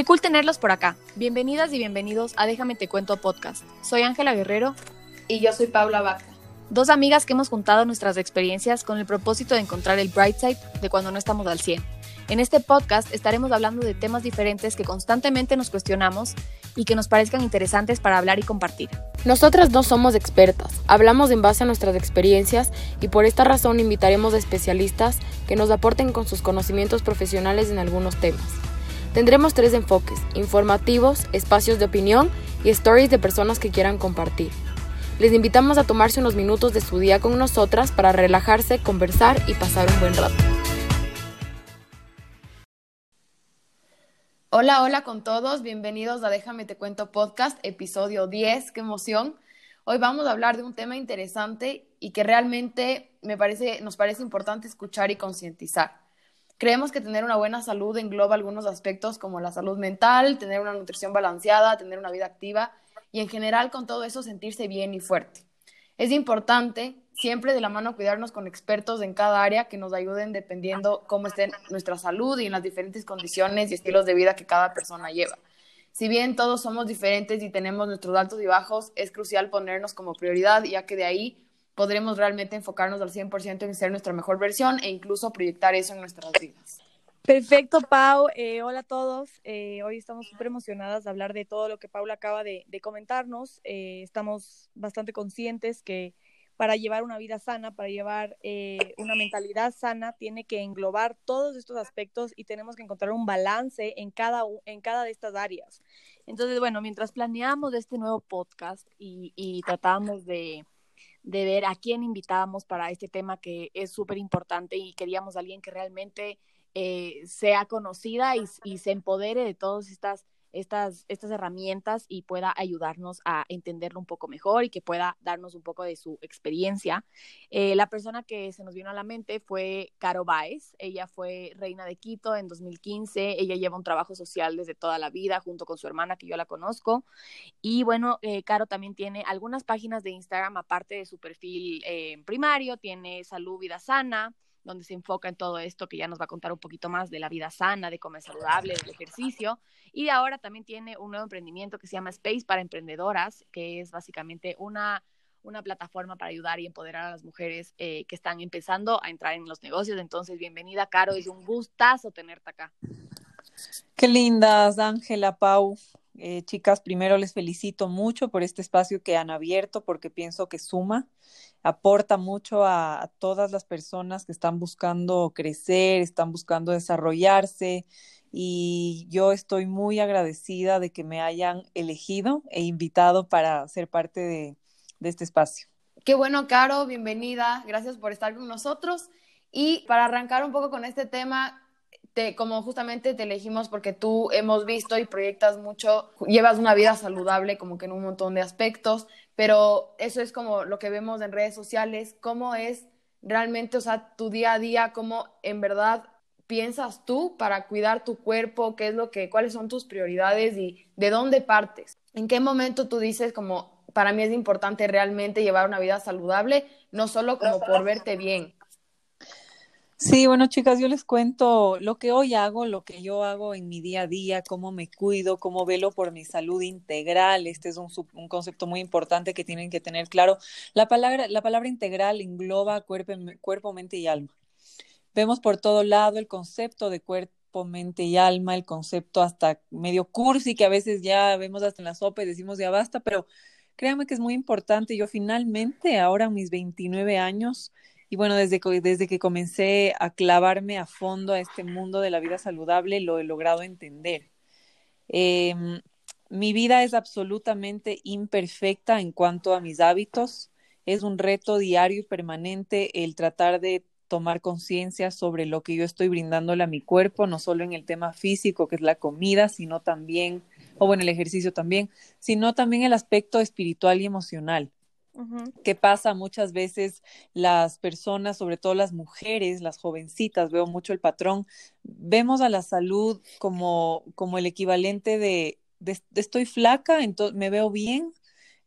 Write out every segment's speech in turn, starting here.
Qué cool tenerlos por acá. Bienvenidas y bienvenidos a Déjame Te Cuento Podcast. Soy Ángela Guerrero. Y yo soy Paula Vaca. Dos amigas que hemos juntado nuestras experiencias con el propósito de encontrar el bright side de cuando no estamos al 100. En este podcast estaremos hablando de temas diferentes que constantemente nos cuestionamos y que nos parezcan interesantes para hablar y compartir. Nosotras no somos expertas, hablamos en base a nuestras experiencias y por esta razón invitaremos a especialistas que nos aporten con sus conocimientos profesionales en algunos temas. Tendremos tres enfoques, informativos, espacios de opinión y stories de personas que quieran compartir. Les invitamos a tomarse unos minutos de su día con nosotras para relajarse, conversar y pasar un buen rato. Hola, hola con todos, bienvenidos a Déjame Te Cuento Podcast, episodio 10, qué emoción. Hoy vamos a hablar de un tema interesante y que realmente me parece, nos parece importante escuchar y concientizar. Creemos que tener una buena salud engloba algunos aspectos como la salud mental, tener una nutrición balanceada, tener una vida activa y en general con todo eso sentirse bien y fuerte. Es importante siempre de la mano cuidarnos con expertos en cada área que nos ayuden dependiendo cómo esté nuestra salud y en las diferentes condiciones y estilos de vida que cada persona lleva. Si bien todos somos diferentes y tenemos nuestros altos y bajos, es crucial ponernos como prioridad, ya que de ahí podremos realmente enfocarnos al 100% en ser nuestra mejor versión e incluso proyectar eso en nuestras vidas. Perfecto, Pau. Eh, hola a todos. Eh, hoy estamos súper emocionadas de hablar de todo lo que Paula acaba de, comentarnos. Eh, estamos bastante conscientes que para llevar una vida sana, para llevar eh, una mentalidad sana, tiene que englobar todos estos aspectos y tenemos que encontrar un balance en cada, en cada de estas áreas. Entonces, bueno, mientras planeamos este nuevo podcast y, y tratamos de, de ver a quién invitábamos para este tema que es súper importante y queríamos a alguien que realmente eh, sea conocida y, y, se empodere de todas estas estas, estas herramientas y pueda ayudarnos a entenderlo un poco mejor y que pueda darnos un poco de su experiencia. Eh, la persona que se nos vino a la mente fue Caro Baez. Ella fue reina de Quito en 2015. Ella lleva un trabajo social desde toda la vida junto con su hermana que yo la conozco. Y bueno, eh, Caro también tiene algunas páginas de Instagram aparte de su perfil eh, primario. Tiene Salud Vida Sana donde se enfoca en todo esto que ya nos va a contar un poquito más de la vida sana, de comer saludable, del ejercicio. Y ahora también tiene un nuevo emprendimiento que se llama Space para Emprendedoras, que es básicamente una, una plataforma para ayudar y empoderar a las mujeres eh, que están empezando a entrar en los negocios. Entonces, bienvenida, Caro, es un gustazo tenerte acá. Qué lindas, Ángela, Pau. Eh, chicas, primero les felicito mucho por este espacio que han abierto porque pienso que suma, aporta mucho a, todas las personas que están buscando crecer, están buscando desarrollarse y yo estoy muy agradecida de que me hayan elegido e invitado para ser parte de, este espacio. Qué bueno, Caro, bienvenida, gracias por estar con nosotros. Y para arrancar un poco con este tema, te, como justamente te elegimos porque tú hemos visto y proyectas mucho, llevas una vida saludable como que en un montón de aspectos, pero eso es como lo que vemos en redes sociales, cómo es realmente, o sea, tu día a día, cómo en verdad piensas tú para cuidar tu cuerpo, qué es lo que, cuáles son tus prioridades y de dónde partes. ¿En qué momento tú dices como para mí es importante realmente llevar una vida saludable, no solo como por verte bien, Sí, bueno, chicas, yo les cuento lo que hoy hago, lo que yo hago en mi día a día, cómo me cuido, cómo velo por mi salud integral. Este es un, concepto muy importante que tienen que tener claro. La palabra, la palabra integral engloba cuerpo, cuerpo, mente y alma. Vemos por todo lado el concepto de cuerpo, mente y alma, el concepto hasta medio cursi que a veces ya vemos hasta en la sopa y decimos ya basta, pero créanme que es muy importante. Yo finalmente, ahora mis 29 años, y bueno, desde que, desde que comencé a clavarme a fondo a este mundo de la vida saludable, lo he logrado entender. Em, mi vida es absolutamente imperfecta en cuanto a mis hábitos. Es un reto diario y permanente el tratar de tomar conciencia sobre lo que yo estoy brindándole a mi cuerpo, no solo en el tema físico, que es la comida, sino también, o bueno, el ejercicio también, sino también el aspecto espiritual y emocional. ¿Qué pasa muchas veces las personas, sobre todo las mujeres, las jovencitas, veo mucho el patrón, vemos a la salud como, como el equivalente de, estoy flaca, entonces me veo bien,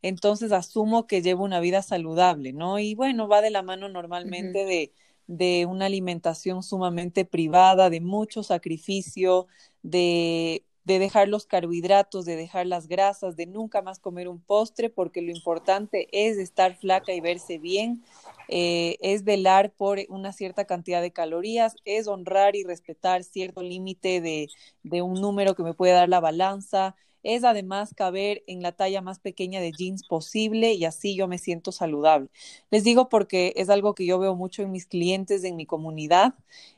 entonces asumo que llevo una vida saludable, ¿no? Y bueno, va de la mano normalmente de, de una alimentación sumamente privada, de mucho sacrificio, de de dejar los carbohidratos, de dejar las grasas, de nunca más comer un postre, porque lo importante es estar flaca y verse bien, eh, es velar por una cierta cantidad de calorías, es honrar y respetar cierto límite de, de un número que me puede dar la balanza, es además caber en la talla más pequeña de jeans posible y así yo me siento saludable. Les digo porque es algo que yo veo mucho en mis clientes, en mi comunidad.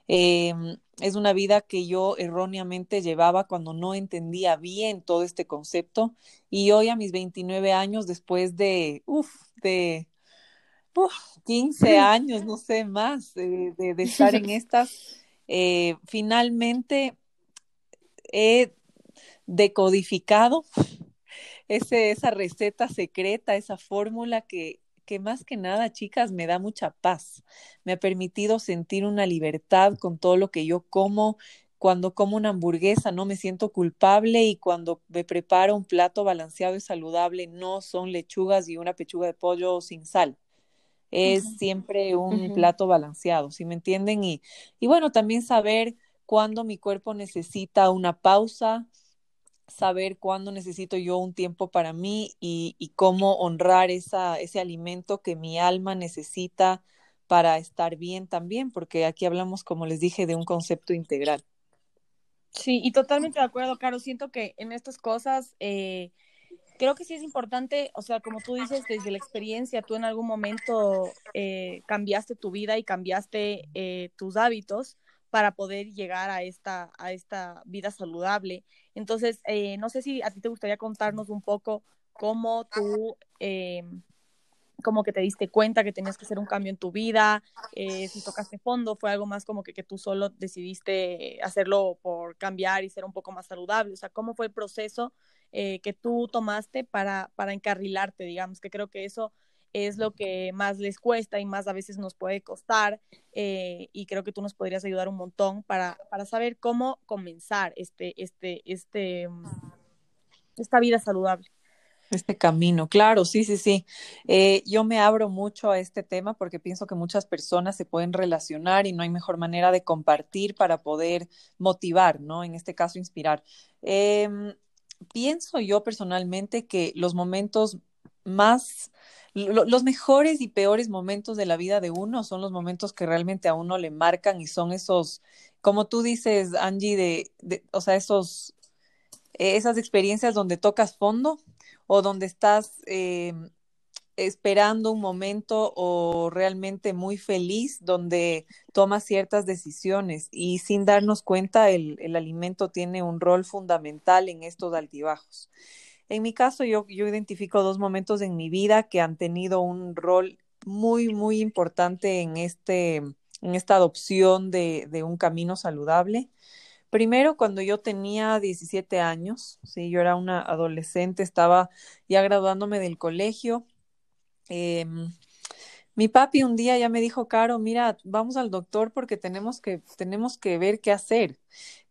Em, es una vida que yo erróneamente llevaba cuando no entendía bien todo este concepto y hoy a mis 29 años, después de, uff, de 15 años, no sé más, de, de, estar en estas, eh, finalmente he decodificado ese, esa receta secreta, esa fórmula que, que más que nada, chicas, me da mucha paz. Me ha permitido sentir una libertad con todo lo que yo como. Cuando como una hamburguesa no me siento culpable y cuando me preparo un plato balanceado y saludable no son lechugas y una pechuga de pollo sin sal. Es siempre un plato balanceado, ¿sí me entienden? Y, y bueno, también saber cuándo mi cuerpo necesita una pausa, saber cuándo necesito yo un tiempo para mí y, cómo honrar esa, ese alimento que mi alma necesita para estar bien también, porque aquí hablamos, como les dije, de un concepto integral. Sí, y totalmente de acuerdo, Caro. Siento que en estas cosas, eh, creo que sí es importante, o sea, como tú dices, desde la experiencia, tú en algún momento eh, cambiaste tu vida y cambiaste eh, tus hábitos para poder llegar a esta, a esta vida saludable. Entonces, eh, no sé si a ti te gustaría contarnos un poco cómo tú, eh, que te diste cuenta que tenías que hacer un cambio en tu vida, eh, si tocaste fondo, fue algo más como que, que tú solo decidiste hacerlo por cambiar y ser un poco más saludable, o sea, cómo fue el proceso que tú tomaste para, para encarrilarte, digamos, que creo que eso es lo que más les cuesta y más a veces nos puede costar eh, y creo que tú nos podrías ayudar un montón para, para saber cómo comenzar este, este, este, mm, esta vida saludable. Este camino, claro, sí, sí, sí. Eh, yo me abro mucho a este tema porque pienso que muchas personas se pueden relacionar y no hay mejor manera de compartir para poder motivar, ¿no? En este caso, inspirar. Em, pienso yo personalmente que los momentos más los mejores y peores momentos de la vida de uno son los momentos que realmente a uno le marcan y son esos, como tú dices, Angie, de, o sea, esos, esas experiencias donde tocas fondo o donde estás eh, esperando un momento o realmente muy feliz, donde tomas ciertas decisiones y sin darnos cuenta el, el alimento tiene un rol fundamental en estos altibajos. En mi caso, yo, yo identifico dos momentos en mi vida que han tenido un rol muy, muy importante en, este, en esta adopción de, de un camino saludable. Primero, cuando yo tenía 17 años, sí, yo era una adolescente, estaba ya graduándome del colegio. Eh, mi papi un día ya me dijo, Caro, mira, vamos al doctor porque tenemos que, tenemos que ver qué hacer.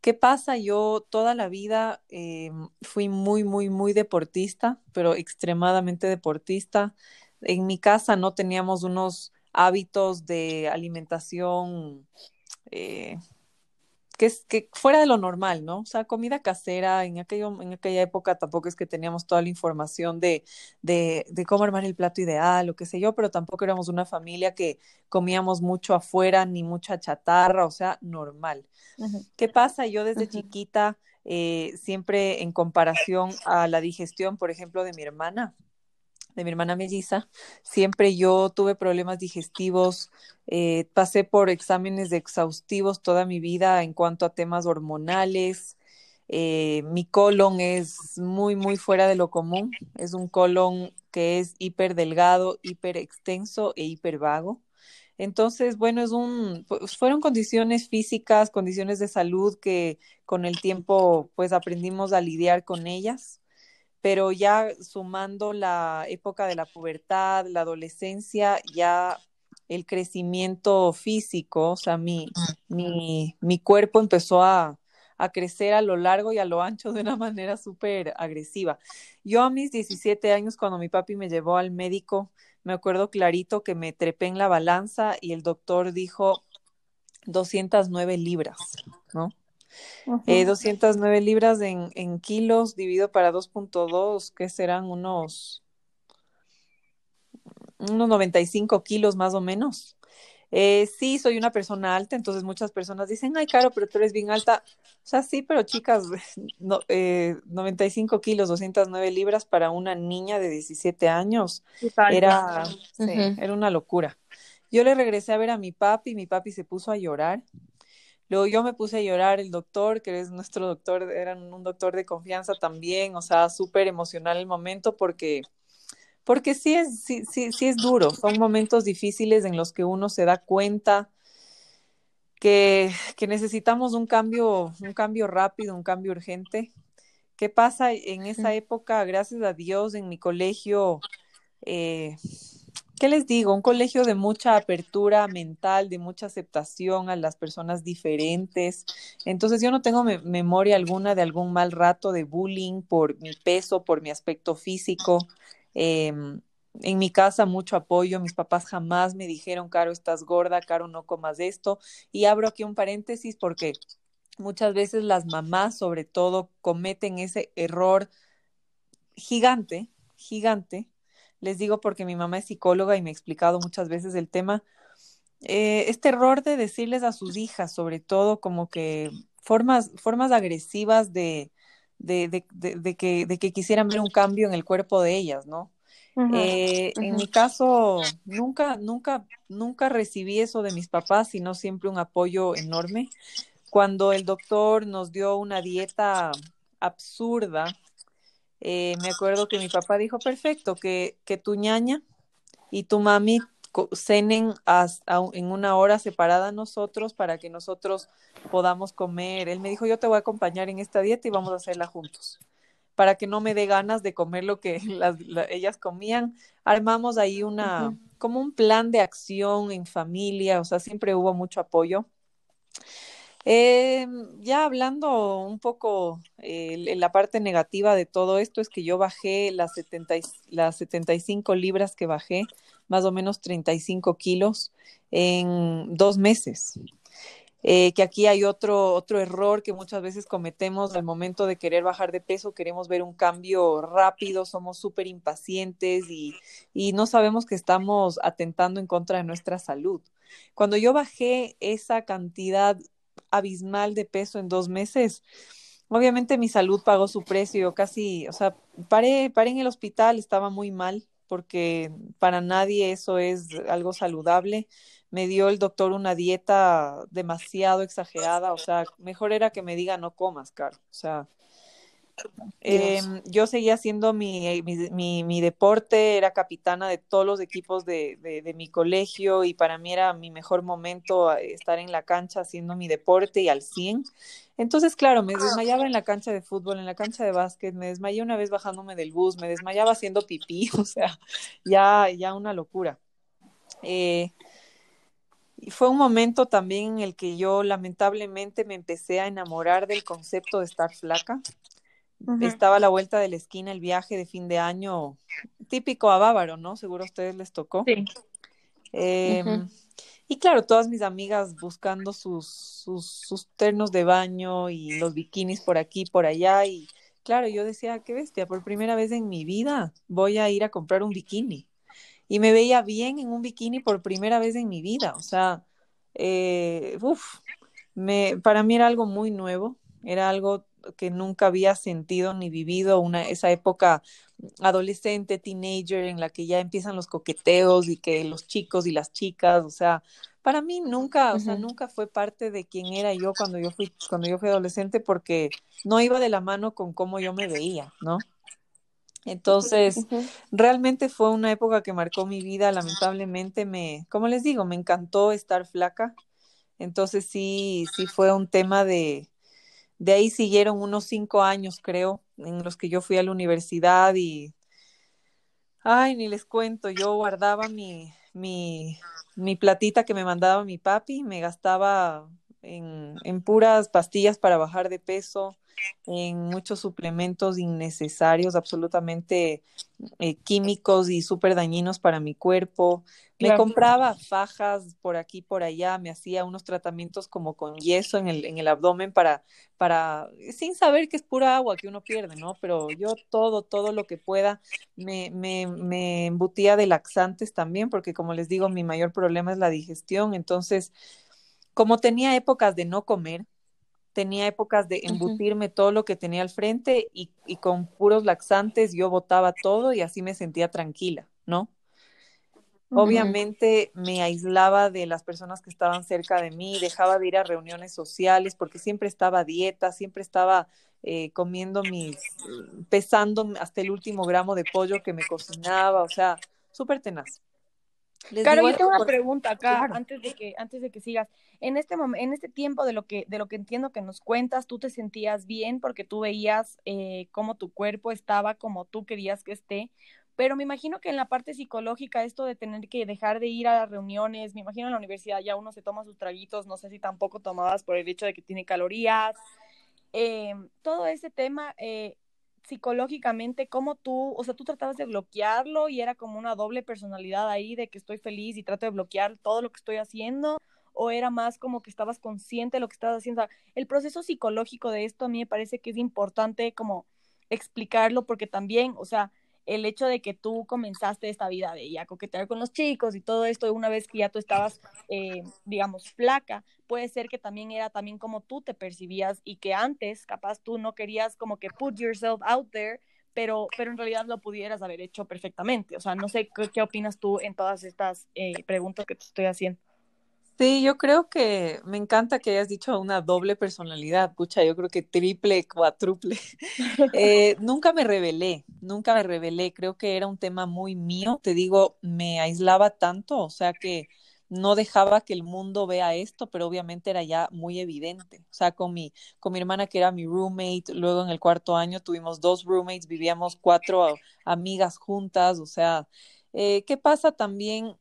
¿Qué pasa? Yo toda la vida eh, fui muy, muy, muy deportista, pero extremadamente deportista. En mi casa no teníamos unos hábitos de alimentación eh, que, es, que fuera de lo normal, ¿no? O sea, comida casera, en, aquello, en aquella época tampoco es que teníamos toda la información de, de, de, cómo armar el plato ideal o qué sé yo, pero tampoco éramos una familia que comíamos mucho afuera ni mucha chatarra, o sea, normal. ¿Qué pasa? Yo desde chiquita, eh, siempre en comparación a la digestión, por ejemplo, de mi hermana, de mi hermana melliza, siempre yo tuve problemas digestivos, eh, pasé por exámenes exhaustivos toda mi vida en cuanto a temas hormonales. Eh, mi colon es muy, muy fuera de lo común. Es un colon que es hiper delgado, hiper extenso e hiper vago. Entonces, bueno, es un, pues, fueron condiciones físicas, condiciones de salud que con el tiempo, pues aprendimos a lidiar con ellas pero ya sumando la época de la pubertad, la adolescencia, ya el crecimiento físico, o sea, mi, mi, mi cuerpo empezó a, a, crecer a lo largo y a lo ancho de una manera súper agresiva. Yo a mis 17 años, cuando mi papi me llevó al médico, me acuerdo clarito que me trepé en la balanza y el doctor dijo 209 libras, ¿no? Eh, 209 libras en, en, kilos dividido para 2.2, que serán unos, unos 95 kilos más o menos. Eh, sí, soy una persona alta, entonces muchas personas dicen, ay, Caro, pero tú eres bien alta. O sea, sí, pero chicas, no, eh, 95 kilos, 209 libras para una niña de 17 años era, sí, era una locura. Yo le regresé a ver a mi papi, mi papi se puso a llorar. Luego yo me puse a llorar, el doctor, que es nuestro doctor, era un doctor de confianza también, o sea, súper emocional el momento porque porque sí es, sí, sí, sí es duro, son momentos difíciles en los que uno se da cuenta que, que, necesitamos un cambio, un cambio rápido, un cambio urgente. ¿Qué pasa en esa época? Gracias a Dios, en mi colegio, eh, ¿qué les digo? Un colegio de mucha apertura mental, de mucha aceptación a las personas diferentes. Entonces yo no tengo me memoria alguna de algún mal rato de bullying por mi peso, por mi aspecto físico. Eh, en mi casa mucho apoyo, mis papás jamás me dijeron, Caro, estás gorda, Caro, no comas esto. Y abro aquí un paréntesis porque muchas veces las mamás, sobre todo, cometen ese error gigante, gigante. Les digo porque mi mamá es psicóloga y me ha explicado muchas veces el tema. Eh, este error de decirles a sus hijas, sobre todo, como que formas, formas agresivas de, de, de, de, que, quisieran ver un cambio en el cuerpo de ellas, ¿no? Uh -huh, eh, uh -huh. En mi caso, nunca, nunca, nunca recibí eso de mis papás, sino siempre un apoyo enorme. Cuando el doctor nos dio una dieta absurda, eh, me acuerdo que mi papá dijo, perfecto, que, que tu ñaña y tu mami cenen en una hora separada a nosotros para que nosotros podamos comer. Él me dijo, yo te voy a acompañar en esta dieta y vamos a hacerla juntos. Para que no me dé ganas de comer lo que las, la, ellas comían, armamos ahí una, uh -huh. como un plan de acción en familia, o sea, siempre hubo mucho apoyo. Eh, ya hablando un poco eh, la parte negativa de todo esto es que yo bajé las, 70, las 75 libras que bajé, más o menos 35 kilos en dos meses. Eh, que aquí hay otro, otro error que muchas veces cometemos al momento de querer bajar de peso, queremos ver un cambio rápido, somos súper impacientes y, y no sabemos que estamos atentando en contra de nuestra salud. Cuando yo bajé esa cantidad abismal de peso en dos meses, obviamente mi salud pagó su precio, casi, o sea, paré, paré en el hospital, estaba muy mal, porque para nadie eso es algo saludable. Me dio el doctor una dieta demasiado exagerada, o sea, mejor era que me diga no comas, Caro. O sea, eh, yo seguía haciendo mi, mi, mi, mi, deporte, era capitana de todos los equipos de, de, de, mi colegio y para mí era mi mejor momento estar en la cancha haciendo mi deporte y al 100. Entonces, claro, me desmayaba en la cancha de fútbol, en la cancha de básquet, me desmayé una vez bajándome del bus, me desmayaba haciendo pipí, o sea, ya, ya una locura. Eh, y fue un momento también en el que yo lamentablemente me empecé a enamorar del concepto de estar flaca. Uh -huh. Estaba a la vuelta de la esquina el viaje de fin de año, típico a Bávaro, ¿no? Seguro a ustedes les tocó. Sí. Eh, uh -huh. Y claro, todas mis amigas buscando sus, sus, sus, ternos de baño y los bikinis por aquí, por allá. Y claro, yo decía, qué bestia, por primera vez en mi vida voy a ir a comprar un bikini. Y me veía bien en un bikini por primera vez en mi vida. O sea, eh, uf, me, para mí era algo muy nuevo, era algo que nunca había sentido ni vivido, una, esa época adolescente, teenager, en la que ya empiezan los coqueteos y que los chicos y las chicas, o sea, para mí nunca, o sea, nunca fue parte de quién era yo cuando yo fui, cuando yo fui adolescente, porque no iba de la mano con cómo yo me veía, ¿no? Entonces, uh -huh. realmente fue una época que marcó mi vida, lamentablemente me, como les digo, me encantó estar flaca. Entonces sí, sí fue un tema de, de ahí siguieron unos cinco años, creo, en los que yo fui a la universidad y, ay, ni les cuento, yo guardaba mi, mi, mi platita que me mandaba mi papi, me gastaba en, en puras pastillas para bajar de peso, en muchos suplementos innecesarios, absolutamente eh, químicos y súper dañinos para mi cuerpo. Me compraba fajas por aquí, por allá, me hacía unos tratamientos como con yeso en el, en el abdomen para, para, sin saber que es pura agua que uno pierde, ¿no? Pero yo todo, todo lo que pueda, me, me, me embutía de laxantes también, porque como les digo, mi mayor problema es la digestión. Entonces, como tenía épocas de no comer, tenía épocas de embutirme todo lo que tenía al frente y, y, con puros laxantes yo botaba todo y así me sentía tranquila, ¿no? Obviamente me aislaba de las personas que estaban cerca de mí, dejaba de ir a reuniones sociales porque siempre estaba a dieta, siempre estaba eh, comiendo mis, pesando hasta el último gramo de pollo que me cocinaba, o sea, súper tenaz. Claro, yo tengo una pregunta acá antes de que antes de que sigas. En este momento, en este tiempo de lo que de lo que entiendo que nos cuentas, tú te sentías bien porque tú veías eh, cómo tu cuerpo estaba como tú querías que esté, pero me imagino que en la parte psicológica, esto de tener que dejar de ir a las reuniones, me imagino en la universidad ya uno se toma sus traguitos, no sé si tampoco tomabas por el hecho de que tiene calorías, eh, todo ese tema eh, psicológicamente, ¿cómo tú, o sea, tú tratabas de bloquearlo y era como una doble personalidad ahí de que estoy feliz y trato de bloquear todo lo que estoy haciendo? ¿O era más como que estabas consciente de lo que estabas haciendo? el proceso psicológico de esto a mí me parece que es importante como explicarlo porque también, o sea, el hecho de que tú comenzaste esta vida de ya coquetear con los chicos y todo esto, una vez que ya tú estabas, eh, digamos, flaca, puede ser que también era también como tú te percibías y que antes, capaz tú no querías como que put yourself out there, pero, pero en realidad lo pudieras haber hecho perfectamente. O sea, no sé qué, opinas tú en todas estas eh, preguntas que te estoy haciendo. Sí, yo creo que me encanta que hayas dicho una doble personalidad, pucha, yo creo que triple, cuádruple. Eh, nunca me revelé, nunca me revelé, creo que era un tema muy mío, te digo, me aislaba tanto, o sea que no dejaba que el mundo vea esto, pero obviamente era ya muy evidente. O sea, con mi, con mi hermana que era mi roommate, luego en el cuarto año tuvimos dos roommates, vivíamos cuatro amigas juntas, o sea, eh, ¿qué pasa también?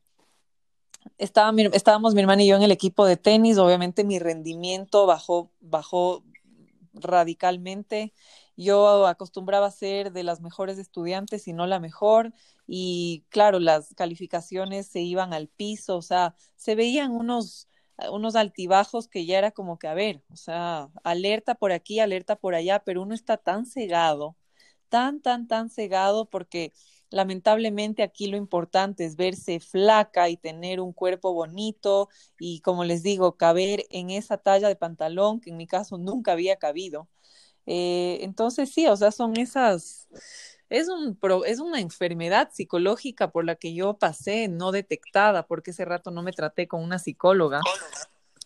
Estaba estábamos mi hermana y yo en el equipo de tenis, obviamente mi rendimiento bajó, bajó radicalmente. Yo acostumbraba ser de las mejores estudiantes y no la mejor. Y claro, las calificaciones se iban al piso, o sea, se veían unos, unos altibajos que ya era como que, a ver, o sea, alerta por aquí, alerta por allá, pero uno está tan cegado, tan, tan, tan cegado porque Lamentablemente aquí lo importante es verse flaca y tener un cuerpo bonito y como les digo, caber en esa talla de pantalón que en mi caso nunca había cabido. Eh, entonces sí, o sea, son esas, es, un, es una enfermedad psicológica por la que yo pasé no detectada, porque ese rato no me traté con una psicóloga,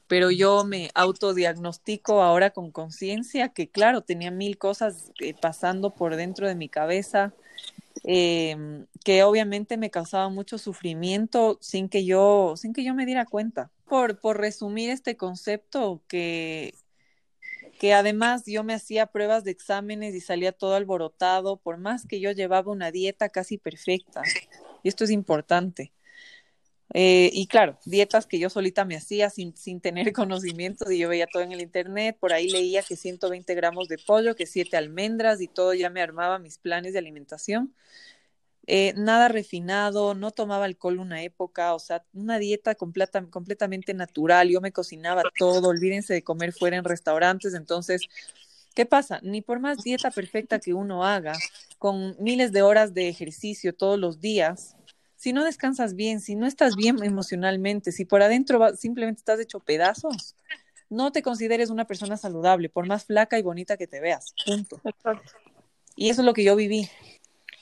pero yo me autodiagnostico ahora con conciencia que claro, tenía mil cosas eh, pasando por dentro de mi cabeza eh, que obviamente me causaba mucho sufrimiento sin que yo, sin que yo me diera cuenta. Por, por resumir este concepto, que, que además yo me hacía pruebas de exámenes y salía todo alborotado, por más que yo llevaba una dieta casi perfecta. Y esto es importante. Eh, y claro, dietas que yo solita me hacía sin, sin tener conocimientos y yo veía todo en el internet, por ahí leía que 120 gramos de pollo, que 7 almendras y todo ya me armaba mis planes de alimentación. Eh, nada refinado, no tomaba alcohol una época, o sea, una dieta completa, completamente natural, yo me cocinaba todo, olvídense de comer fuera en restaurantes, entonces, ¿qué pasa? Ni por más dieta perfecta que uno haga, con miles de horas de ejercicio todos los días, si no descansas bien, si no estás bien emocionalmente, si por adentro simplemente estás hecho pedazos, no te consideres una persona saludable, por más flaca y bonita que te veas. Punto. Y eso es lo que yo viví.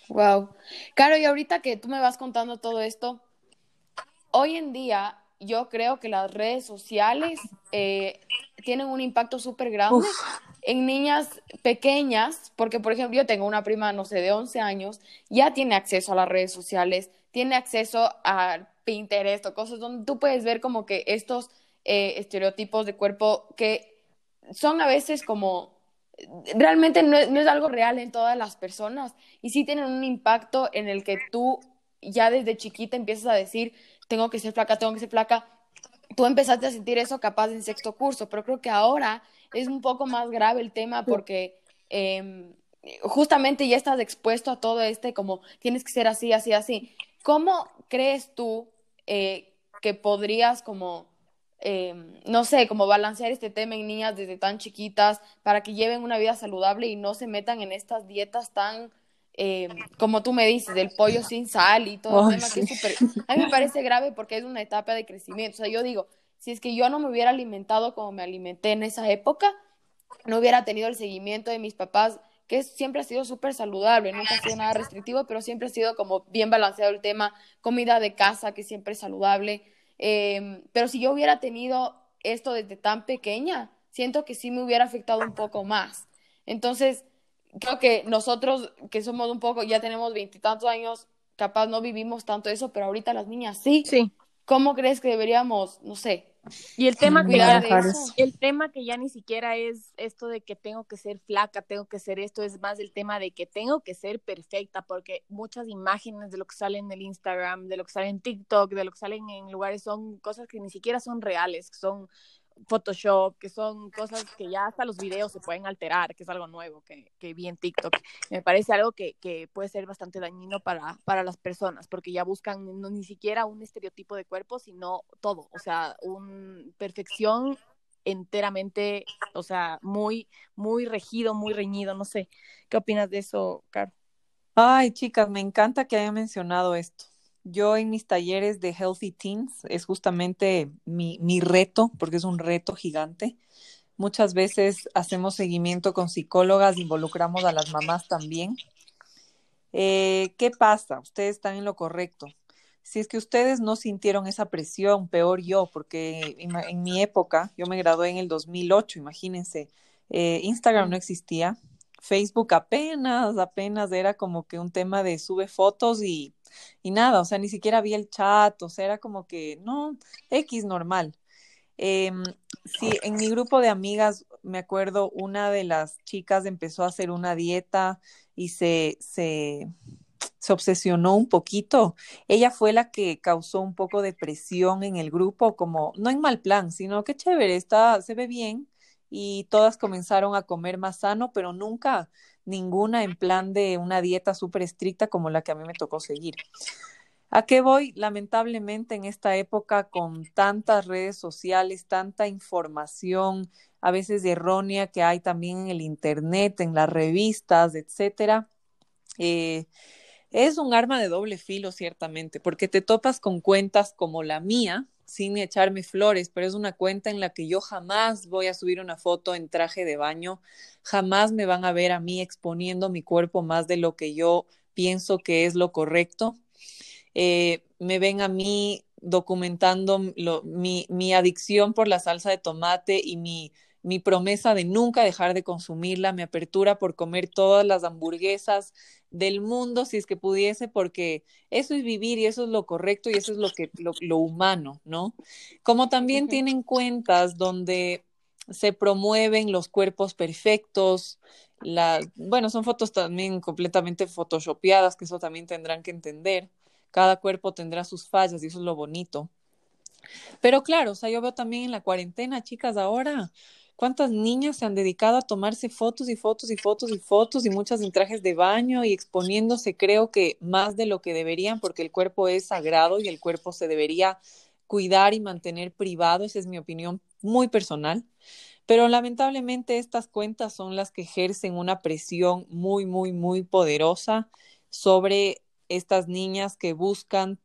Wow. Claro, y ahorita que tú me vas contando todo esto, hoy en día yo creo que las redes sociales eh, tienen un impacto súper grande en niñas pequeñas, porque por ejemplo yo tengo una prima, no sé, de 11 años, ya tiene acceso a las redes sociales, tiene acceso a Pinterest o cosas donde tú puedes ver como que estos eh, estereotipos de cuerpo que son a veces como realmente no es, no es, algo real en todas las personas y sí tienen un impacto en el que tú ya desde chiquita empiezas a decir tengo que ser flaca, tengo que ser flaca tú empezaste a sentir eso capaz en sexto curso, pero creo que ahora es un poco más grave el tema porque em, justamente ya estás expuesto a todo este como tienes que ser así, así, así. ¿Cómo crees tú eh, que podrías como, em, no sé, como balancear este tema en niñas desde tan chiquitas para que lleven una vida saludable y no se metan en estas dietas tan... Em, como tú me dices, del pollo sin sal y todo el tema que es súper... A mí me parece grave porque es una etapa de crecimiento. O sea, yo digo, si es que yo no me hubiera alimentado como me alimenté en esa época, no hubiera tenido el seguimiento de mis papás, que siempre ha sido súper saludable, nunca ha sido nada restrictivo, pero siempre ha sido como bien balanceado el tema, comida de casa, que siempre es saludable. Em, pero si yo hubiera tenido esto desde tan pequeña, siento que sí me hubiera afectado un poco más. Entonces, creo que nosotros que somos un poco, ya tenemos veintitantos años, capaz no vivimos tanto eso, pero ahorita las niñas sí. Sí. ¿Cómo crees que deberíamos, no sé, y el tema que ya, el tema que ya ni siquiera es esto de que tengo que ser flaca, tengo que ser esto, es más el tema de que tengo que ser perfecta, porque muchas imágenes de lo que salen en el Instagram, de lo que sale en TikTok, de lo que salen en lugares son cosas que ni siquiera son reales, son Photoshop, que son cosas que ya hasta los videos se pueden alterar, que es algo nuevo que, que vi en TikTok. Me parece algo que, que, puede ser bastante dañino para, para las personas, porque ya buscan no, ni siquiera un estereotipo de cuerpo, sino todo, o sea, una perfección enteramente, o sea, muy, muy regido, muy reñido, no sé. ¿Qué opinas de eso, Caro? Ay, chicas, me encanta que haya mencionado esto yo en mis talleres de Healthy Teens es justamente mi, mi, reto, porque es un reto gigante. Muchas veces hacemos seguimiento con psicólogas, involucramos a las mamás también. Eh, ¿Qué pasa? Ustedes están en lo correcto. Si es que ustedes no sintieron esa presión, peor yo, porque en, mi época, yo me gradué en el 2008, imagínense, eh, Instagram no existía, Facebook apenas, apenas era como que un tema de sube fotos y y nada, o sea, ni siquiera había el chat, o sea, era como que, no, X normal. Em, sí, en mi grupo de amigas, me acuerdo, una de las chicas empezó a hacer una dieta y se, se, se obsesionó un poquito. Ella fue la que causó un poco de presión en el grupo, como, no en mal plan, sino que chévere, está, se ve bien, y todas comenzaron a comer más sano, pero nunca ninguna en plan de una dieta súper estricta como la que a mí me tocó seguir. ¿A qué voy? Lamentablemente en esta época con tantas redes sociales, tanta información, a veces errónea que hay también en el Internet, en las revistas, etcétera, eh, es un arma de doble filo, ciertamente, porque te topas con cuentas como la mía, sin echarme flores, pero es una cuenta en la que yo jamás voy a subir una foto en traje de baño, jamás me van a ver a mí exponiendo mi cuerpo más de lo que yo pienso que es lo correcto. Eh, me ven a mí documentando mi, adicción por la salsa de tomate y mi promesa de nunca dejar de consumirla, mi apertura por comer todas las hamburguesas del mundo si es que pudiese, porque eso es vivir y eso es lo correcto y eso es lo que lo, humano, ¿no? Como también tienen cuentas donde se promueven los cuerpos perfectos, la, bueno, son fotos también completamente photoshopeadas, que eso también tendrán que entender. Cada cuerpo tendrá sus fallas y eso es lo bonito. Pero claro, o sea, yo veo también en la cuarentena, chicas, ahora ¿Cuántas niñas se han dedicado a tomarse fotos y fotos y fotos y fotos y muchas en trajes de baño y exponiéndose, creo que más de lo que deberían, porque el cuerpo es sagrado y el cuerpo se debería cuidar y mantener privado, esa es mi opinión muy personal. Pero lamentablemente estas cuentas son las que ejercen una presión muy, muy, muy poderosa sobre estas niñas que buscan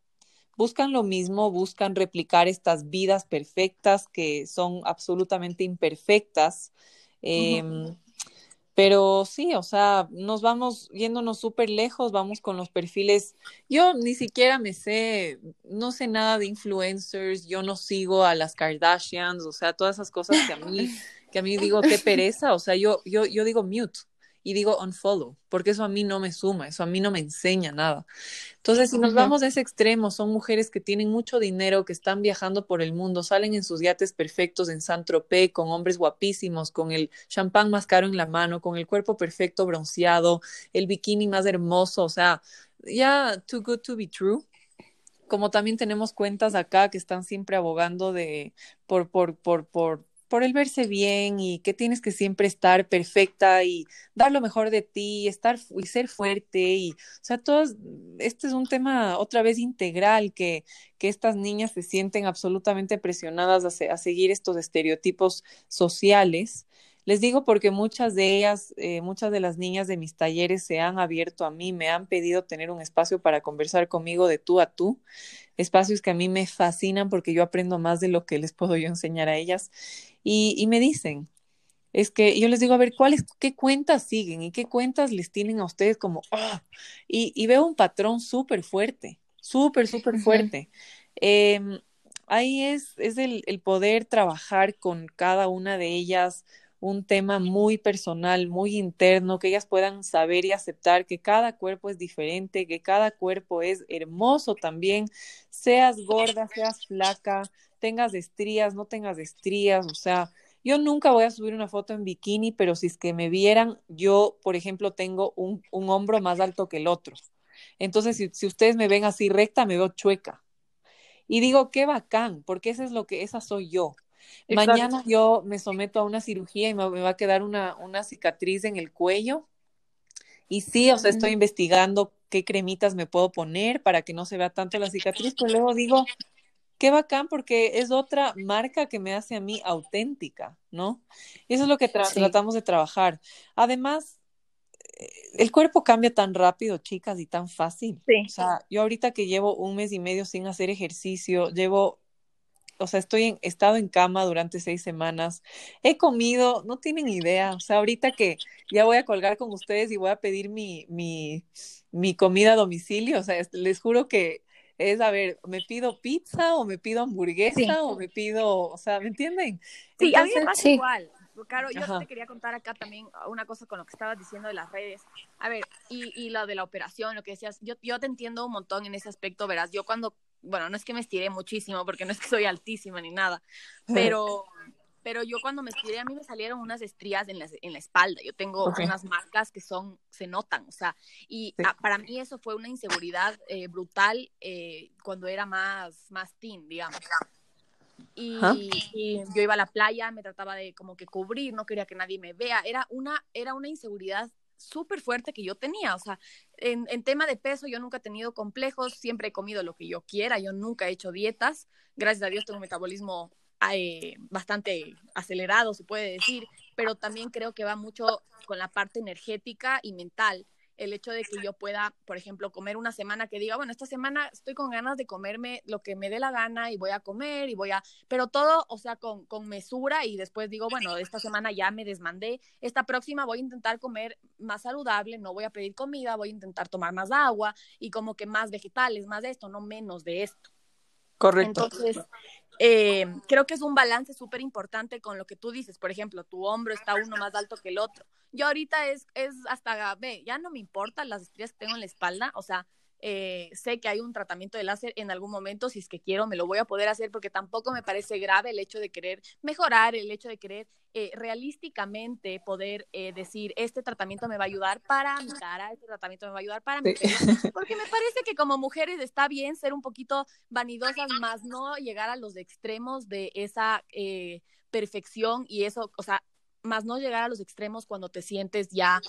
buscan lo mismo, buscan replicar estas vidas perfectas que son absolutamente imperfectas. Em, pero sí, o sea, nos vamos yéndonos súper lejos, vamos con los perfiles. Yo ni siquiera me sé, no sé nada de influencers, yo no sigo a las Kardashians, o sea, todas esas cosas que a mí, que a mí digo, qué pereza, o sea, yo, yo, yo digo mute y digo unfollow, porque eso a mí no me suma, eso a mí no me enseña nada. Entonces, si nos vamos a ese extremo, son mujeres que tienen mucho dinero, que están viajando por el mundo, salen en sus yates perfectos en Saint Tropez, con hombres guapísimos, con el champán más caro en la mano, con el cuerpo perfecto bronceado, el bikini más hermoso, o sea, ya too good to be true como también tenemos cuentas acá que están siempre abogando de por, por, por, por por el verse bien y que tienes que siempre estar perfecta y dar lo mejor de ti, estar y ser fuerte y, o sea, todos, este es un tema otra vez integral que, que estas niñas se sienten absolutamente presionadas a, a seguir estos estereotipos sociales. Les digo porque muchas de ellas, eh, muchas de las niñas de mis talleres se han abierto a mí, me han pedido tener un espacio para conversar conmigo de tú a tú, espacios que a mí me fascinan porque yo aprendo más de lo que les puedo yo enseñar a ellas y, me dicen, es que yo les digo, a ver, ¿cuáles, qué cuentas siguen y qué cuentas les tienen a ustedes como, oh", y, veo un patrón súper fuerte, súper, súper fuerte. Em, ahí es, es el, el, poder trabajar con cada una de ellas un tema muy personal, muy interno, que ellas puedan saber y aceptar que cada cuerpo es diferente, que cada cuerpo es hermoso también, seas gorda, seas flaca, tengas estrías, no tengas estrías, o sea, yo nunca voy a subir una foto en bikini, pero si es que me vieran, yo, por ejemplo, tengo un, un hombro más alto que el otro. Entonces, si, si, ustedes me ven así recta, me veo chueca. Y digo, qué bacán, porque eso es lo que, esa soy yo. Mañana yo me someto a una cirugía y me, va a quedar una, una cicatriz en el cuello. Y sí, o sea, estoy investigando qué cremitas me puedo poner para que no se vea tanto la cicatriz, pero luego digo, qué bacán porque es otra marca que me hace a mí auténtica, ¿no? Y eso es lo que tratamos de trabajar. Además, el cuerpo cambia tan rápido, chicas, y tan fácil. O sea, yo ahorita que llevo un mes y medio sin hacer ejercicio, llevo, o sea, estoy en estado en cama durante seis semanas, he comido, no tienen idea, o sea, ahorita que ya voy a colgar con ustedes y voy a pedir mi, mi, mi comida a domicilio, o sea, les juro que es, a ver, me pido pizza o me pido hamburguesa o me pido, o sea, ¿me entienden? Sí, a mí me pasa igual. Claro, yo te quería contar acá también una cosa con lo que estabas diciendo de las redes. A ver, y, y lo de la operación, lo que decías, yo, yo te entiendo un montón en ese aspecto, verás, yo cuando, bueno, no es que me estiré muchísimo, porque no es que soy altísima ni nada, pero pero yo cuando me estiré a mí me salieron unas estrías en la, en la espalda. Yo tengo unas marcas que son, se notan, o sea, y para mí eso fue una inseguridad eh, brutal eh, cuando era más, más teen, digamos. Y, y, yo iba a la playa, me trataba de como que cubrir, no quería que nadie me vea. Era una, era una inseguridad súper fuerte que yo tenía. O sea, en, en, tema de peso yo nunca he tenido complejos, siempre he comido lo que yo quiera, yo nunca he hecho dietas. Gracias a Dios tengo un metabolismo eh, bastante acelerado, se puede decir, pero también creo que va mucho con la parte energética y mental. El hecho de que yo pueda, por ejemplo, comer una semana que diga, bueno, esta semana estoy con ganas de comerme lo que me dé la gana y voy a comer y voy a, pero todo, o sea, con, con mesura y después digo, bueno, esta semana ya me desmandé, esta próxima voy a intentar comer más saludable, no voy a pedir comida, voy a intentar tomar más agua y como que más vegetales, más de esto, no menos de esto. Correcto. Entonces, eh, creo que es un balance súper importante con lo que tú dices. Por ejemplo, tu hombro está uno más alto que el otro. Yo ahorita es, es hasta, ve, ya no me importan las estrías que tengo en la espalda. O sea, eh, sé que hay un tratamiento de láser en algún momento, si es que quiero, me lo voy a poder hacer porque tampoco me parece grave el hecho de querer mejorar, el hecho de querer eh, realísticamente poder eh, decir, este tratamiento me va a ayudar para mi cara, este tratamiento me va a ayudar para mi porque me parece que como mujeres está bien ser un poquito vanidosas, más no llegar a los extremos de esa perfección y eso, o sea, más no llegar a los extremos cuando te sientes ya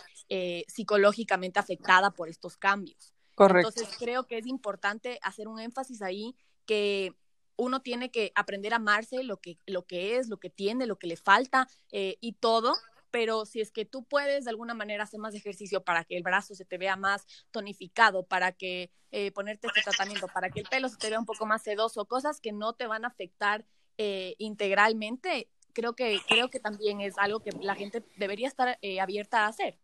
psicológicamente afectada por estos cambios. Correcto. Entonces creo que es importante hacer un énfasis ahí que uno tiene que aprender a amarse lo que, lo que es, lo que tiene, lo que le falta eh, y todo, pero si es que tú puedes de alguna manera hacer más ejercicio para que el brazo se te vea más tonificado, para que eh, ponerte este tratamiento, para que el pelo se te vea un poco más sedoso, cosas que no te van a afectar eh, integralmente, creo que, creo que también es algo que la gente debería estar abierta a hacer.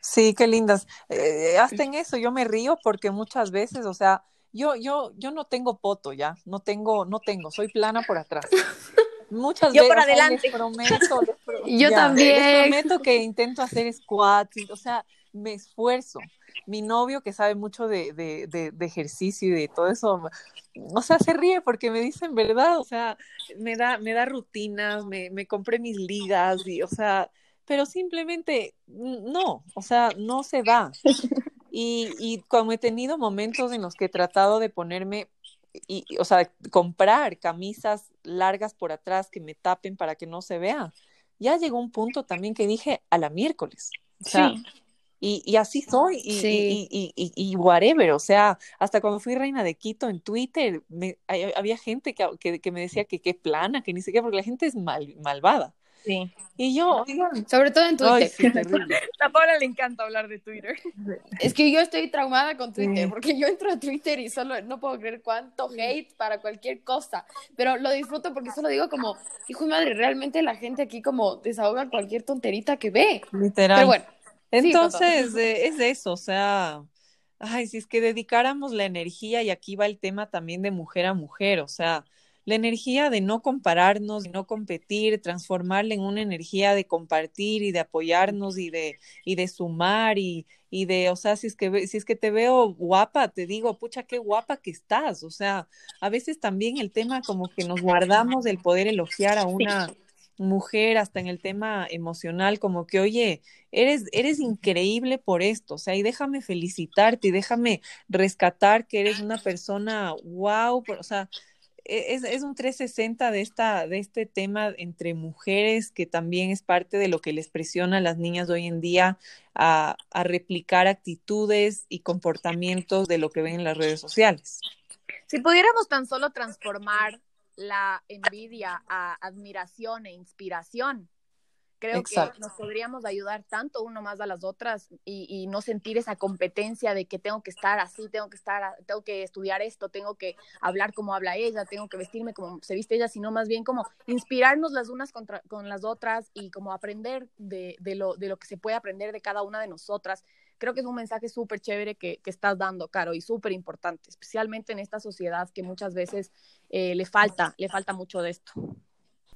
Sí, qué lindas. Eh, hasta en eso yo me río porque muchas veces, o sea, yo, yo, yo no tengo poto ya, no tengo, no tengo, soy plana por atrás. Muchas yo veces por adelante. prometo, yo también. Les prometo que intento hacer squats, o sea, me esfuerzo. Mi novio que sabe mucho de, de, de, de, ejercicio y de todo eso, o sea, se ríe porque me dicen verdad, o sea, me da, me da rutinas, me, me compré mis ligas y, o sea, pero simplemente no, o sea, no se va. Y, y como he tenido momentos en los que he tratado de ponerme, y, o sea, comprar camisas largas por atrás que me tapen para que no se vea, ya llegó un punto también que dije a la miércoles. O sea, sí. Y, y, así soy, y, sí. y, y, y, whatever, o sea, hasta cuando fui reina de Quito en Twitter, me, había gente que, que, que, me decía que qué plana, que ni siquiera, porque la gente es mal, malvada. Sí. Y yo, oigan, sobre todo en Twitter. Ay, sí. A Paula le encanta hablar de Twitter. Es que yo estoy traumada con Twitter, sí. porque yo entro a Twitter y solo no puedo creer cuánto hate para cualquier cosa, pero lo disfruto porque solo digo como, hijo de madre, realmente la gente aquí como desahoga cualquier tonterita que ve. Literal. Pero bueno. Entonces, sí, eh, es eso, o sea, ay, si es que dedicáramos la energía, y aquí va el tema también de mujer a mujer, o sea, la energía de no compararnos, de no competir, transformarla en una energía de compartir y de apoyarnos y de, y de sumar y, y de, o sea, si es, que, si es que te veo guapa, te digo, pucha, qué guapa que estás, o sea, a veces también el tema como que nos guardamos el poder elogiar a una... Sí mujer, hasta en el tema emocional, como que, oye, eres, eres increíble por esto, o sea, y déjame felicitarte y déjame rescatar que eres una persona, wow, o sea, es, es, un 360 de, esta, de este tema entre mujeres, que también es parte de lo que les presiona a las niñas hoy en día a, a replicar actitudes y comportamientos de lo que ven en las redes sociales. Si pudiéramos tan solo transformar la envidia a admiración e inspiración. Creo Exacto. que nos podríamos ayudar tanto uno más a las otras y, y, no sentir esa competencia de que tengo que estar así, tengo que estar, tengo que estudiar esto, tengo que hablar como habla ella, tengo que vestirme como se viste ella, sino más bien como inspirarnos las unas contra, con las otras y como aprender de, de, lo, de lo que se puede aprender de cada una de nosotras creo que es un mensaje súper chévere que, que, estás dando, Caro, y súper importante, especialmente en esta sociedad que muchas veces eh, le falta, le falta mucho de esto.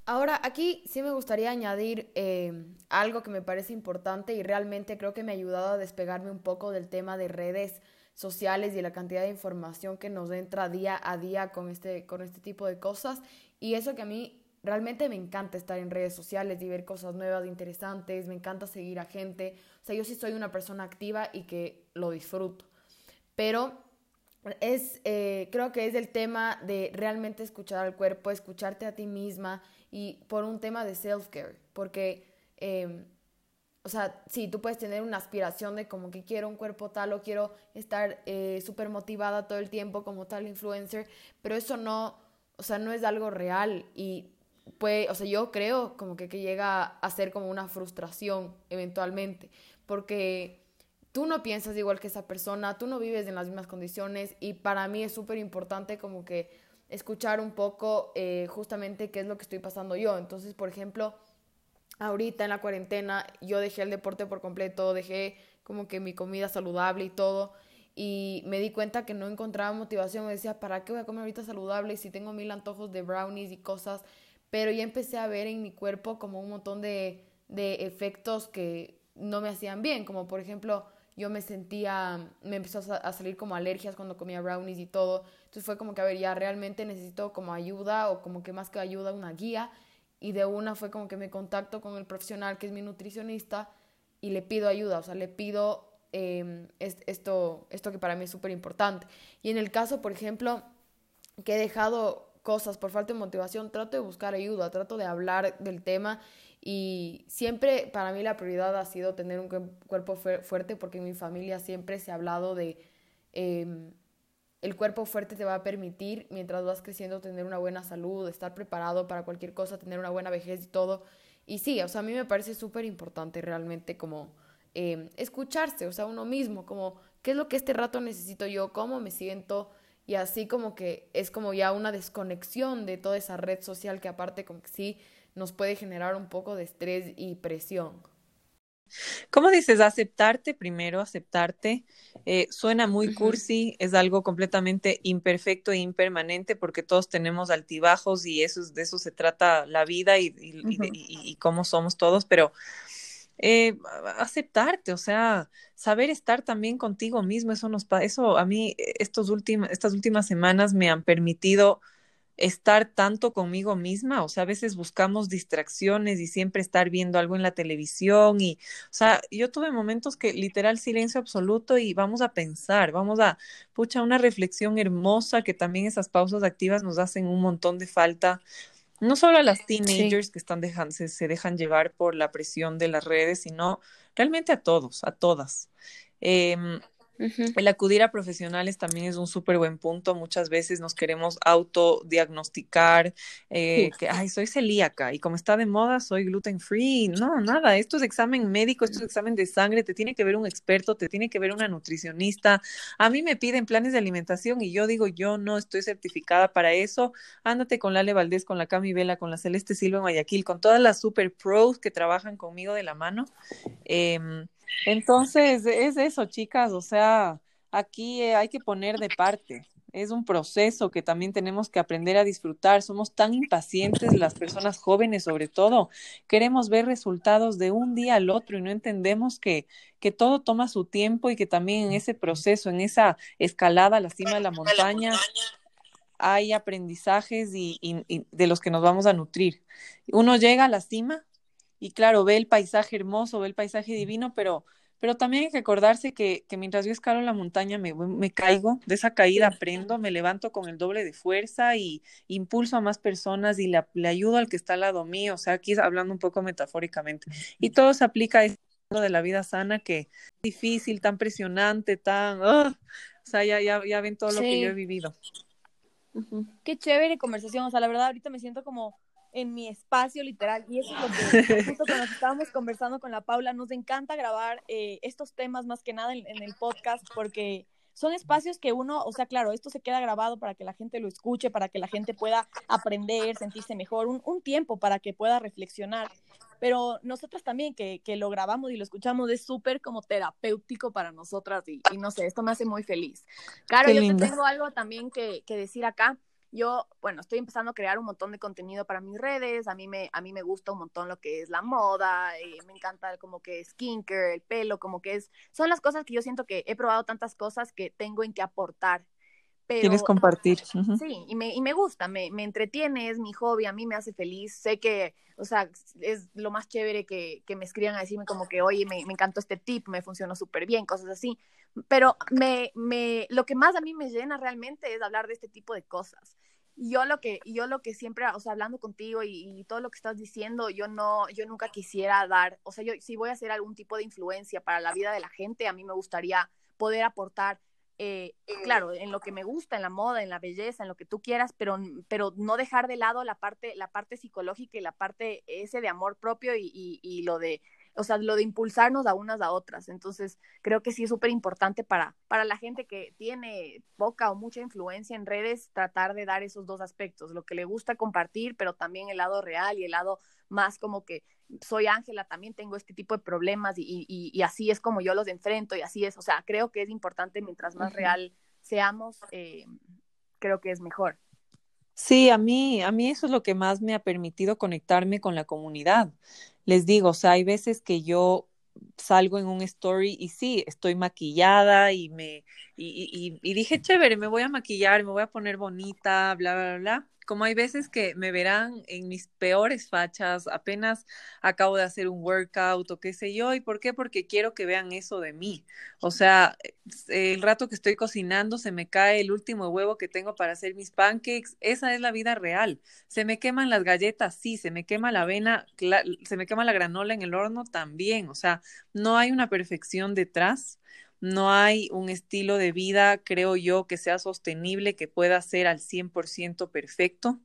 Ahora, aquí sí me gustaría añadir eh, algo que me parece importante y realmente creo que me ha ayudado a despegarme un poco del tema de redes sociales y la cantidad de información que nos entra día a día con este, con este tipo de cosas. Y eso que a mí realmente me encanta estar en redes sociales y ver cosas nuevas, interesantes, me encanta seguir a gente. O sea, yo sí soy una persona activa y que lo disfruto. Pero es, eh, creo que es el tema de realmente escuchar al cuerpo, escucharte a ti misma y por un tema de self-care, porque, eh, o sea, sí, tú puedes tener una aspiración de como que quiero un cuerpo tal o quiero estar eh, súper motivada todo el tiempo como tal influencer, pero eso no, o sea, no es algo real y puede, o sea, yo creo como que, que llega a ser como una frustración eventualmente, porque tú no piensas igual que esa persona, tú no vives en las mismas condiciones y para mí es súper importante como que escuchar un poco eh, justamente qué es lo que estoy pasando yo. Entonces, por ejemplo, ahorita en la cuarentena yo dejé el deporte por completo, dejé como que mi comida saludable y todo. Y me di cuenta que no encontraba motivación. Me decía, ¿para qué voy a comer ahorita saludable si tengo mil antojos de brownies y cosas? Pero ya empecé a ver en mi cuerpo como un montón de, de efectos que no me hacían bien. Como por ejemplo, yo me sentía, me empezó a salir como alergias cuando comía brownies y todo. Entonces fue como que, a ver, ya realmente necesito como ayuda o como que más que ayuda, una guía. Y de una fue como que me contacto con el profesional que es mi nutricionista y le pido ayuda, o sea, le pido eh, esto, esto que para mí es súper importante. Y en el caso, por ejemplo, que he dejado cosas por falta de motivación, trato de buscar ayuda, trato de hablar del tema y siempre para mí la prioridad ha sido tener un cuerpo fuerte porque en mi familia siempre se ha hablado de eh, el cuerpo fuerte te va a permitir mientras vas creciendo tener una buena salud, estar preparado para cualquier cosa, tener una buena vejez y todo. Y sí, o sea, a mí me parece súper importante realmente como eh, escucharse, o sea, uno mismo, como qué es lo que este rato necesito yo, cómo me siento y así como que es como ya una desconexión de toda esa red social que aparte como que sí nos puede generar un poco de estrés y presión. ¿Cómo dices? Aceptarte primero, aceptarte. Eh, suena muy cursi, es algo completamente imperfecto e impermanente porque todos tenemos altibajos y eso, de eso se trata la vida y, y, uh -huh. y, y cómo somos todos, pero eh, aceptarte, o sea, saber estar también contigo mismo, eso nos eso a mí estos últimos, estas últimas semanas me han permitido estar tanto conmigo misma, o sea, a veces buscamos distracciones y siempre estar viendo algo en la televisión y, o sea, yo tuve momentos que literal silencio absoluto y vamos a pensar, vamos a, pucha, una reflexión hermosa que también esas pausas activas nos hacen un montón de falta. No solo a las teenagers que están dejando, se, se, dejan llevar por la presión de las redes, sino realmente a todos, a todas. Eh, el acudir a profesionales también es un súper buen punto. Muchas veces nos queremos autodiagnosticar eh, que, ay, soy celíaca y como está de moda, soy gluten free. No, nada, esto es examen médico, esto es examen de sangre, te tiene que ver un experto, te tiene que ver una nutricionista. A mí me piden planes de alimentación y yo digo, yo no estoy certificada para eso. Ándate con Lale Valdés, con la Cami Vela, con la Celeste Silva en Guayaquil, con todas las super pros que trabajan conmigo de la mano. Eh, entonces, es eso, chicas, o sea, aquí hay que poner de parte. Es un proceso que también tenemos que aprender a disfrutar. Somos tan impacientes, las personas jóvenes sobre todo. Queremos ver resultados de un día al otro y no entendemos que, que todo toma su tiempo y que también en ese proceso, en esa escalada a la cima de la montaña, hay aprendizajes y, y de los que nos vamos a nutrir. Uno llega a la cima y claro, ve el paisaje hermoso, ve el paisaje divino, pero, pero también hay que acordarse que, que mientras yo escalo la montaña me, me, caigo, de esa caída aprendo, me levanto con el doble de fuerza y impulso a más personas y le, le ayudo al que está al lado mío, o sea, aquí hablando un poco metafóricamente. Y todo se aplica a de la vida sana que es difícil, tan presionante, tan... O sea, ya, ya, ya ven todo sí. lo que yo he vivido. Uh -huh. Qué chévere conversación, o sea, la verdad ahorita me siento como en mi espacio literal y eso es lo que justo cuando estábamos conversando con la Paula nos encanta grabar eh, estos temas más que nada en, en, el podcast porque son espacios que uno, o sea, claro, esto se queda grabado para que la gente lo escuche, para que la gente pueda aprender, sentirse mejor, un, un tiempo para que pueda reflexionar. Pero nosotros también que, que lo grabamos y lo escuchamos es súper como terapéutico para nosotras y, y, no sé, esto me hace muy feliz. Claro, Qué yo lindo. te tengo algo también que, que decir acá yo, bueno, estoy empezando a crear un montón de contenido para mis redes, a mí me, a mí me gusta un montón lo que es la moda, eh, me encanta como que skincare, el pelo, como que es, son las cosas que yo siento que he probado tantas cosas que tengo en que aportar. Pero, Quieres compartir. Uh -huh. Sí, y me, y me gusta, me, me entretiene, es mi hobby, a mí me hace feliz, sé que, o sea, es lo más chévere que, que me escriban a decirme como que, oye, me, me encantó este tip, me funcionó súper bien, cosas así, pero me, me, lo que más a mí me llena realmente es hablar de este tipo de cosas yo lo que yo lo que siempre o sea hablando contigo y, y, todo lo que estás diciendo yo no yo nunca quisiera dar o sea yo si voy a hacer algún tipo de influencia para la vida de la gente a mí me gustaría poder aportar eh, claro en lo que me gusta en la moda en la belleza en lo que tú quieras pero pero no dejar de lado la parte la parte psicológica y la parte ese de amor propio y, y, y lo de o sea, lo de impulsarnos a unas a otras. Entonces, creo que sí es súper importante para, para la gente que tiene poca o mucha influencia en redes, tratar de dar esos dos aspectos, lo que le gusta compartir, pero también el lado real y el lado más como que soy Ángela, también tengo este tipo de problemas y, y, y, así es como yo los enfrento y así es. O sea, creo que es importante mientras más real seamos, eh, creo que es mejor. Sí, a mí, a mí eso es lo que más me ha permitido conectarme con la comunidad les digo, o sea, hay veces que yo salgo en un story y sí, estoy maquillada y me y, y, dije, chévere, me voy a maquillar, me voy a poner bonita, bla, bla, bla. Como hay veces que me verán en mis peores fachas, apenas acabo de hacer un workout o qué sé yo, ¿y por qué? Porque quiero que vean eso de mí. O sea, el rato que estoy cocinando se me cae el último huevo que tengo para hacer mis pancakes, esa es la vida real. Se me queman las galletas, sí, se me quema la avena, se me quema la granola en el horno también. O sea, no hay una perfección detrás no hay un estilo de vida, creo yo, que sea sostenible, que pueda ser al 100% perfecto.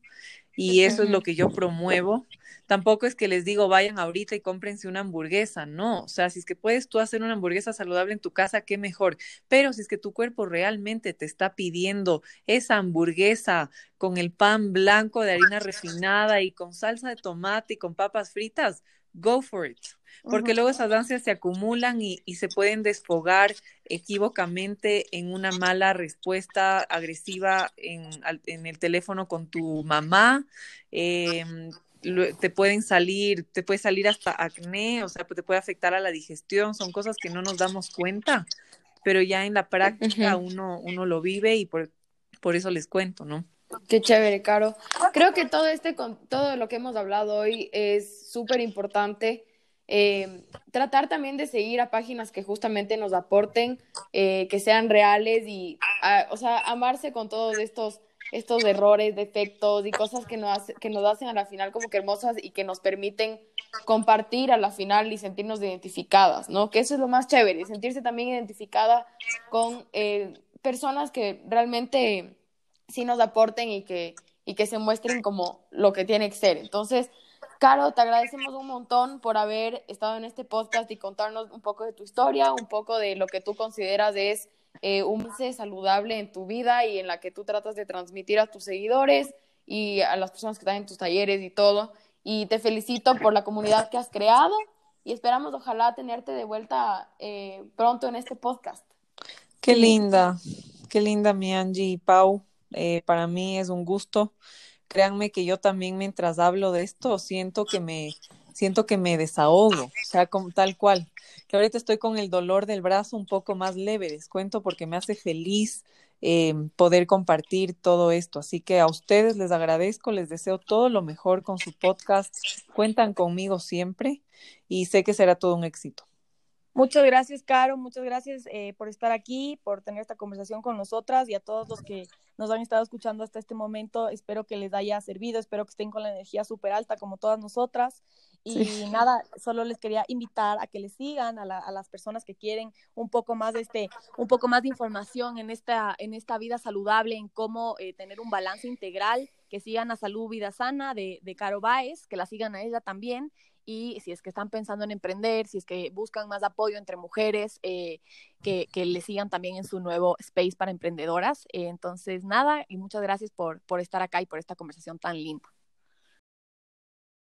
Y eso es lo que yo promuevo. Tampoco es que les digo, vayan ahorita y cómprense una hamburguesa, no. O sea, si es que puedes tú hacer una hamburguesa saludable en tu casa, qué mejor. Pero si es que tu cuerpo realmente te está pidiendo esa hamburguesa con el pan blanco de harina refinada y con salsa de tomate y con papas fritas, go for it porque uh -huh. luego esas ansias se acumulan y, y, se pueden desfogar equivocamente en una mala respuesta agresiva en, en el teléfono con tu mamá. Eh, te pueden salir, te puede salir hasta acné, o sea, te puede afectar a la digestión, son cosas que no nos damos cuenta, pero ya en la práctica uh -huh. uno, uno lo vive y por, por eso les cuento, ¿no? Qué chévere, Caro. Creo que todo este, todo lo que hemos hablado hoy es súper importante. Eh, tratar también de seguir a páginas que justamente nos aporten, eh, que sean reales y, o sea, amarse con todos estos, estos errores, defectos y cosas que nos, que nos hacen a la final como que hermosas y que nos permiten compartir a la final y sentirnos identificadas, ¿no? Que eso es lo más chévere, sentirse también identificada con eh, personas que realmente sí nos aporten y que, y que se muestren como lo que tiene que ser. Entonces, Caro, te agradecemos un montón por haber estado en este podcast y contarnos un poco de tu historia, un poco de lo que tú consideras es eh, un saludable en tu vida y en la que tú tratas de transmitir a tus seguidores y a las personas que están en tus talleres y todo. Y te felicito por la comunidad que has creado y esperamos ojalá tenerte de vuelta eh, pronto en este podcast. Qué linda, qué linda mi Angie y Pau. Eh, para mí es un gusto. Créanme que yo también mientras hablo de esto siento que me siento que me desahogo, o sea, como, tal cual. Que ahorita estoy con el dolor del brazo un poco más leve, les cuento porque me hace feliz eh, poder compartir todo esto. Así que a ustedes les agradezco, les deseo todo lo mejor con su podcast. Cuentan conmigo siempre y sé que será todo un éxito. Muchas gracias, Caro. Muchas gracias eh, por estar aquí, por tener esta conversación con nosotras y a todos los que nos han estado escuchando hasta este momento. Espero que les haya servido, espero que estén con la energía súper alta como todas nosotras. Y nada, solo les quería invitar a que les sigan a, las personas que quieren un poco más de este, un poco más de información en esta, en esta vida saludable, en cómo eh, tener un balance integral, que sigan a Salud Vida Sana de, de Caro Baez, que la sigan a ella también y si es que están pensando en emprender, si es que buscan más apoyo entre mujeres, eh, que, que le sigan también en su nuevo space para emprendedoras. Eh, entonces, nada, y muchas gracias por, por estar acá y por esta conversación tan linda.